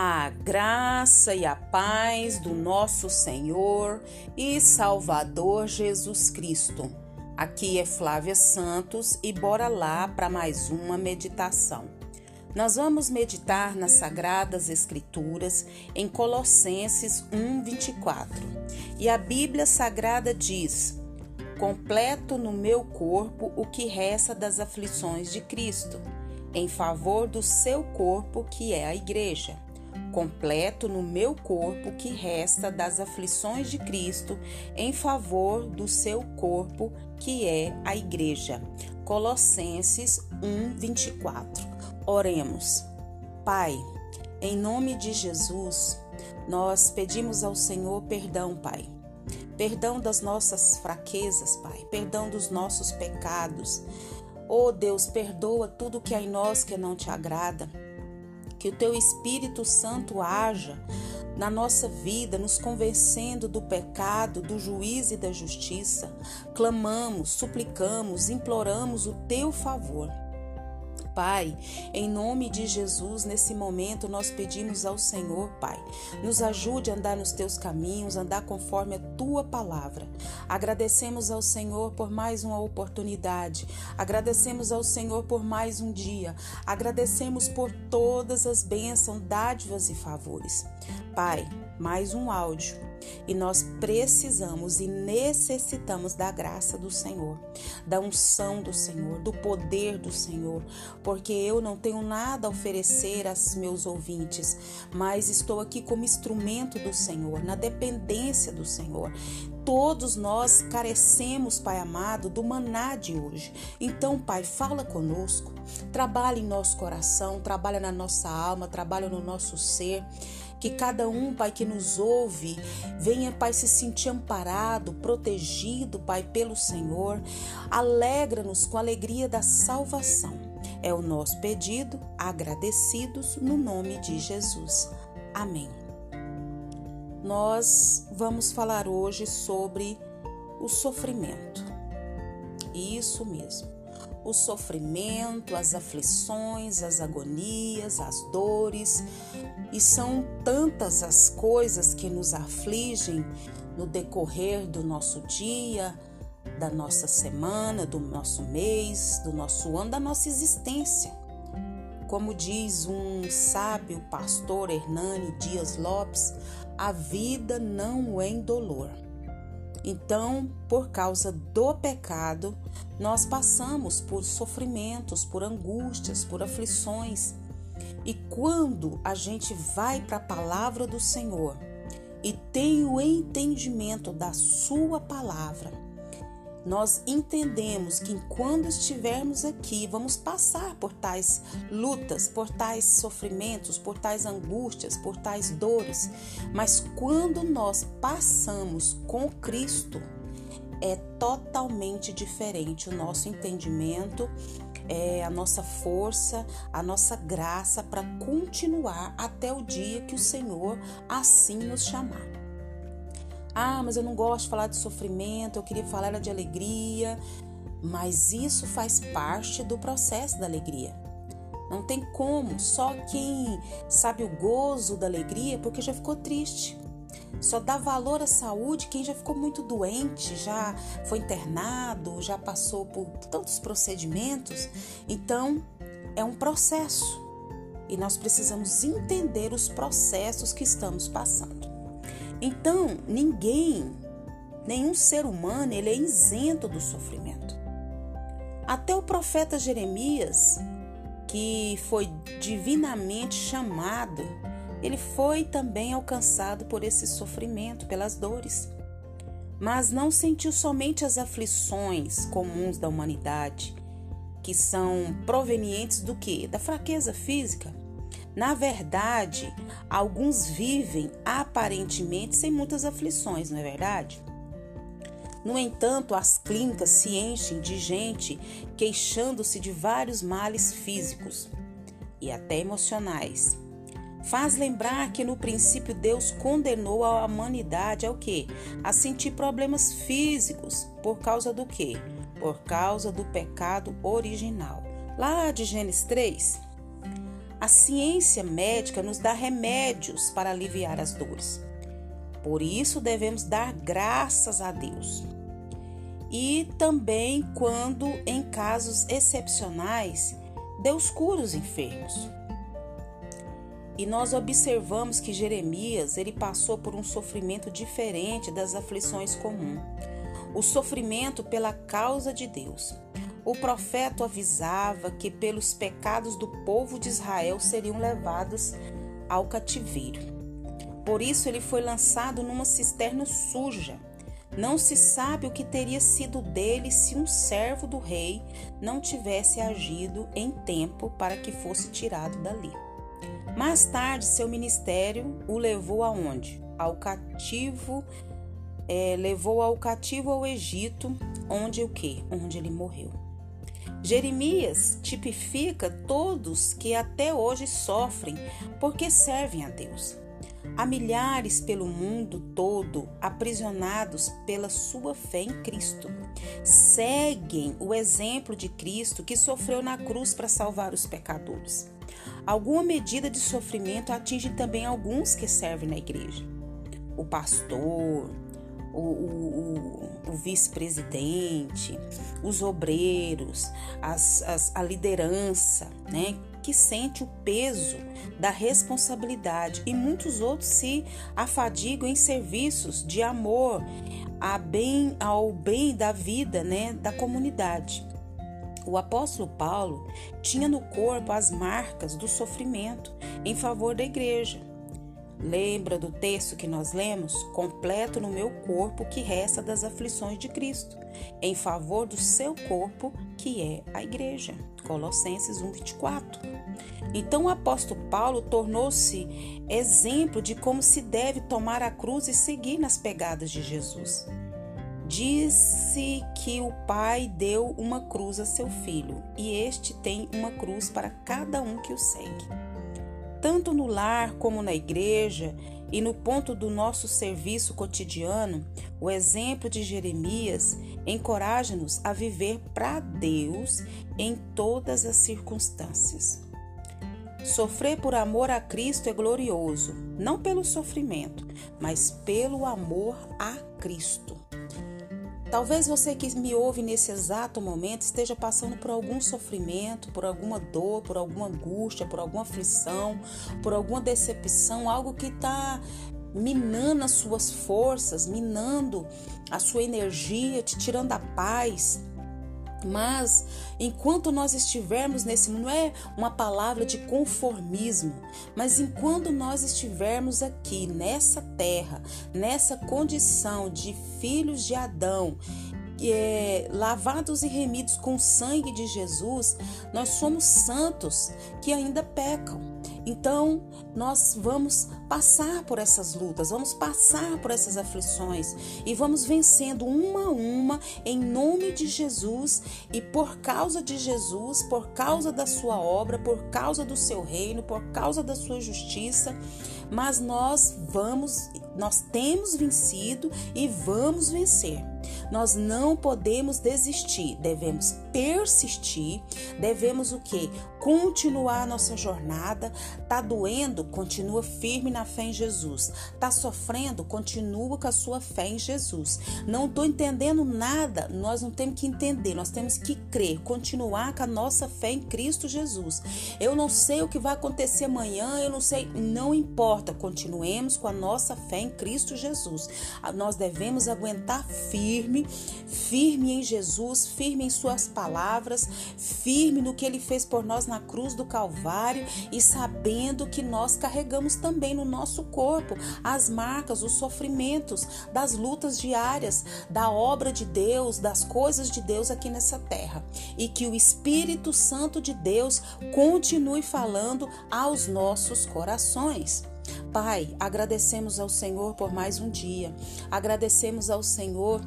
A graça e a paz do nosso Senhor e Salvador Jesus Cristo. Aqui é Flávia Santos e bora lá para mais uma meditação. Nós vamos meditar nas Sagradas Escrituras em Colossenses 1:24. E a Bíblia Sagrada diz: Completo no meu corpo o que resta das aflições de Cristo, em favor do seu corpo, que é a igreja completo no meu corpo que resta das aflições de Cristo em favor do seu corpo, que é a igreja. Colossenses 1, 24. Oremos. Pai, em nome de Jesus, nós pedimos ao Senhor perdão, Pai. Perdão das nossas fraquezas, Pai. Perdão dos nossos pecados. Oh Deus, perdoa tudo que há em nós que não te agrada que o teu Espírito Santo haja na nossa vida, nos convencendo do pecado, do juízo e da justiça. Clamamos, suplicamos, imploramos o teu favor. Pai, em nome de Jesus, nesse momento nós pedimos ao Senhor, Pai, nos ajude a andar nos teus caminhos, andar conforme a tua palavra. Agradecemos ao Senhor por mais uma oportunidade, agradecemos ao Senhor por mais um dia, agradecemos por todas as bênçãos, dádivas e favores. Pai, mais um áudio e nós precisamos e necessitamos da graça do Senhor, da unção do Senhor, do poder do Senhor, porque eu não tenho nada a oferecer aos meus ouvintes, mas estou aqui como instrumento do Senhor, na dependência do Senhor. Todos nós carecemos, Pai amado, do maná de hoje. Então, Pai, fala conosco, trabalha em nosso coração, trabalha na nossa alma, trabalha no nosso ser. Que cada um, Pai, que nos ouve, venha, Pai, se sentir amparado, protegido, Pai, pelo Senhor. Alegra-nos com a alegria da salvação. É o nosso pedido, agradecidos no nome de Jesus. Amém. Nós vamos falar hoje sobre o sofrimento. Isso mesmo o sofrimento, as aflições, as agonias, as dores, e são tantas as coisas que nos afligem no decorrer do nosso dia, da nossa semana, do nosso mês, do nosso ano, da nossa existência. Como diz um sábio pastor Hernani Dias Lopes, a vida não é indolor. Então, por causa do pecado, nós passamos por sofrimentos, por angústias, por aflições. E quando a gente vai para a palavra do Senhor e tem o entendimento da Sua palavra, nós entendemos que quando estivermos aqui, vamos passar por tais lutas, por tais sofrimentos, por tais angústias, por tais dores, mas quando nós passamos com Cristo, é totalmente diferente o nosso entendimento, é a nossa força, a nossa graça para continuar até o dia que o Senhor assim nos chamar. Ah, mas eu não gosto de falar de sofrimento, eu queria falar de alegria. Mas isso faz parte do processo da alegria. Não tem como, só quem sabe o gozo da alegria porque já ficou triste. Só dá valor à saúde quem já ficou muito doente, já foi internado, já passou por tantos procedimentos. Então, é um processo. E nós precisamos entender os processos que estamos passando. Então, ninguém, nenhum ser humano, ele é isento do sofrimento. Até o profeta Jeremias, que foi divinamente chamado, ele foi também alcançado por esse sofrimento, pelas dores. Mas não sentiu somente as aflições comuns da humanidade, que são provenientes do que? Da fraqueza física, na verdade, alguns vivem aparentemente sem muitas aflições, não é verdade? No entanto, as clínicas se enchem de gente queixando-se de vários males físicos e até emocionais. Faz lembrar que no princípio Deus condenou a humanidade ao quê? A sentir problemas físicos. Por causa do quê? Por causa do pecado original. Lá de Gênesis 3, A ciência médica nos dá remédios para aliviar as dores. Por isso devemos dar graças a Deus. E também quando, em casos excepcionais, Deus cura os enfermos. E nós observamos que Jeremias ele passou por um sofrimento diferente das aflições comuns. O sofrimento pela causa de Deus. O profeta avisava que pelos pecados do povo de Israel seriam levados ao cativeiro. Por isso ele foi lançado numa cisterna suja. Não se sabe o que teria sido dele se um servo do rei não tivesse agido em tempo para que fosse tirado dali. Mais tarde, seu ministério o levou aonde? Ao cativo, é, levou ao cativo ao Egito, onde o que? Onde ele morreu. Jeremias tipifica todos que até hoje sofrem porque servem a Deus. Há milhares pelo mundo todo aprisionados pela sua fé em Cristo. Seguem o exemplo de Cristo que sofreu na cruz para salvar os pecadores. Alguma medida de sofrimento atinge também alguns que servem na igreja. O pastor, o, o, o vice-presidente, os obreiros, as, as, a liderança, né? Que sente o peso da responsabilidade e muitos outros se afadigam em serviços de amor a bem, ao bem da vida, né? Da comunidade. O apóstolo Paulo tinha no corpo as marcas do sofrimento em favor da igreja. Lembra do texto que nós lemos? Completo no meu corpo que resta das aflições de Cristo, em favor do seu corpo, que é a igreja. Colossenses 1:24. Então o apóstolo Paulo tornou-se exemplo de como se deve tomar a cruz e seguir nas pegadas de Jesus. Disse que o pai deu uma cruz a seu filho, e este tem uma cruz para cada um que o segue tanto no lar como na igreja e no ponto do nosso serviço cotidiano, o exemplo de Jeremias encoraja-nos a viver para Deus em todas as circunstâncias. Sofrer por amor a Cristo é glorioso, não pelo sofrimento, mas pelo amor a Cristo. Talvez você que me ouve nesse exato momento esteja passando por algum sofrimento, por alguma dor, por alguma angústia, por alguma aflição, por alguma decepção, algo que está minando as suas forças, minando a sua energia, te tirando a paz. Mas enquanto nós estivermos nesse mundo, não é uma palavra de conformismo, mas enquanto nós estivermos aqui nessa terra, nessa condição de filhos de Adão, é, lavados e remidos com o sangue de Jesus, nós somos santos que ainda pecam. Então, nós vamos passar por essas lutas, vamos passar por essas aflições e vamos vencendo uma a uma em nome de Jesus e por causa de Jesus, por causa da sua obra, por causa do seu reino, por causa da sua justiça, mas nós vamos, nós temos vencido e vamos vencer. Nós não podemos desistir, devemos persistir, devemos o que? Continuar nossa jornada. Tá doendo? Continua firme na fé em Jesus. Tá sofrendo? Continua com a sua fé em Jesus. Não tô entendendo nada, nós não temos que entender, nós temos que crer, continuar com a nossa fé em Cristo Jesus. Eu não sei o que vai acontecer amanhã, eu não sei, não importa, continuemos com a nossa fé em Cristo Jesus. Nós devemos aguentar firme, firme em Jesus, firme em suas palavras, firme no que ele fez por nós na cruz do Calvário e sabendo que nós carregamos também no nosso corpo as marcas, os sofrimentos das lutas diárias, da obra de Deus, das coisas de Deus aqui nessa terra. E que o Espírito Santo de Deus continue falando aos nossos corações. Pai, agradecemos ao Senhor por mais um dia. Agradecemos ao Senhor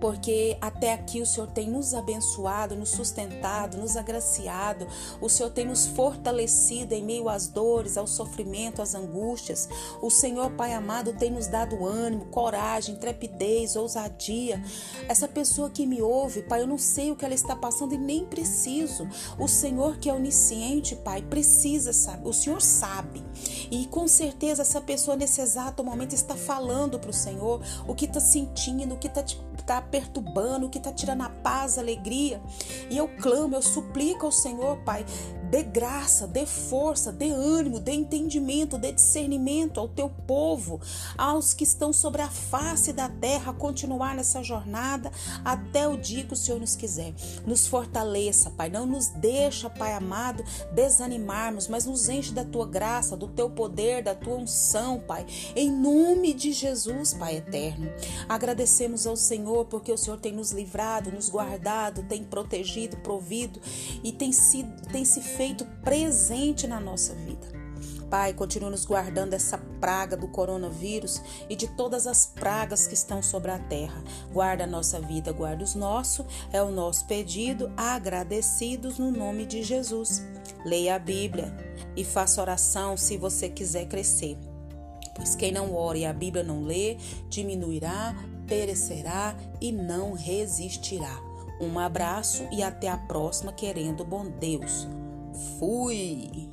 porque até aqui o Senhor tem nos abençoado, nos sustentado, nos agraciado, o Senhor tem nos fortalecido em meio às dores, ao sofrimento, às angústias. O Senhor, Pai amado, tem nos dado ânimo, coragem, trepidez, ousadia. Essa pessoa que me ouve, Pai, eu não sei o que ela está passando e nem preciso. O Senhor que é onisciente, Pai, precisa saber. O Senhor sabe. E com certeza essa pessoa nesse exato momento está falando para o Senhor o que está sentindo, o que está tá perturbando, o que está tirando a paz, a alegria. E eu clamo, eu suplico ao Senhor, Pai, dê graça, dê força, dê ânimo, dê entendimento, dê discernimento ao teu povo, aos que estão sobre a face da terra, continuar nessa jornada até o dia que o Senhor nos quiser. Nos fortaleça, Pai, não nos deixa, Pai amado, desanimarmos, mas nos enche da tua graça, do teu poder, da tua unção, Pai, em nome de Jesus, Pai eterno. Agradecemos ao Senhor porque o Senhor tem nos livrado, nos guardado, tem protegido, provido e tem sido tem se feito presente na nossa vida. Pai, continua nos guardando dessa praga do coronavírus e de todas as pragas que estão sobre a terra. Guarda a nossa vida, guarda os nossos, é o nosso pedido, agradecidos no nome de Jesus. Leia a Bíblia e faça oração se você quiser crescer. Pois quem não ora e a Bíblia não lê, diminuirá, perecerá e não resistirá. Um abraço e até a próxima, querendo bom Deus. Fui!